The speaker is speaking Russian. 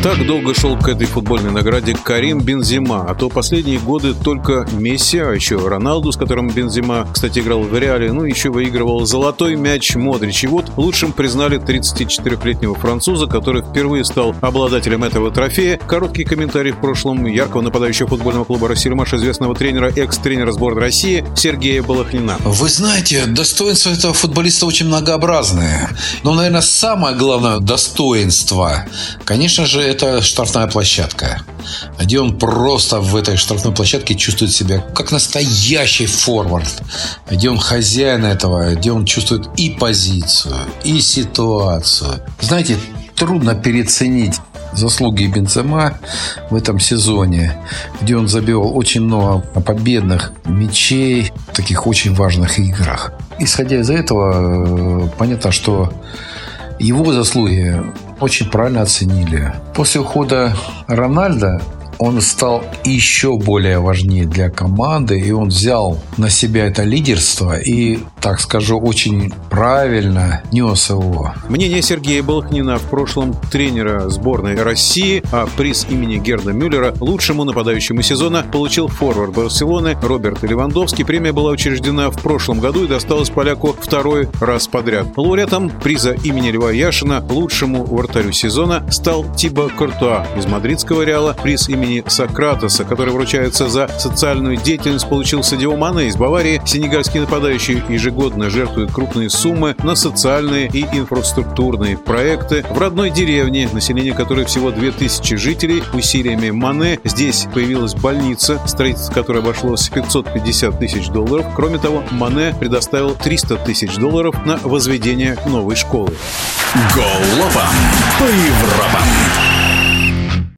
Так долго шел к этой футбольной награде Карим Бензима, а то последние годы только Месси, а еще Роналду, с которым Бензима, кстати, играл в Реале, ну еще выигрывал золотой мяч Модрич. И вот лучшим признали 34-летнего француза, который впервые стал обладателем этого трофея. Короткий комментарий в прошлом яркого нападающего футбольного клуба «Россельмаш», известного тренера, экс-тренера сборной России Сергея Балахнина. Вы знаете, достоинства этого футболиста очень многообразные. Но, наверное, самое главное достоинство, конечно же, это штрафная площадка, где он просто в этой штрафной площадке чувствует себя как настоящий форвард, где он хозяин этого, где он чувствует и позицию, и ситуацию. Знаете, трудно переоценить заслуги Бензема в этом сезоне, где он забил очень много победных мячей в таких очень важных играх. Исходя из этого, э, понятно, что его заслуги очень правильно оценили. После ухода Рональда он стал еще более важнее для команды, и он взял на себя это лидерство и, так скажу, очень правильно нес его. Мнение Сергея Балахнина в прошлом тренера сборной России, а приз имени Герда Мюллера лучшему нападающему сезона получил форвард Барселоны Роберт Левандовский. Премия была учреждена в прошлом году и досталась поляку второй раз подряд. Лауреатом приза имени Льва Яшина лучшему вратарю сезона стал Тиба Куртуа из мадридского Реала. Приз имени Сократоса, который вручается за социальную деятельность, получил Садио Мане из Баварии. Сенегальский нападающий ежегодно жертвует крупные суммы на социальные и инфраструктурные проекты. В родной деревне, население которой всего 2000 жителей, усилиями Мане здесь появилась больница, строительство которой обошлось 550 тысяч долларов. Кроме того, Мане предоставил 300 тысяч долларов на возведение новой школы. Голова по Европам.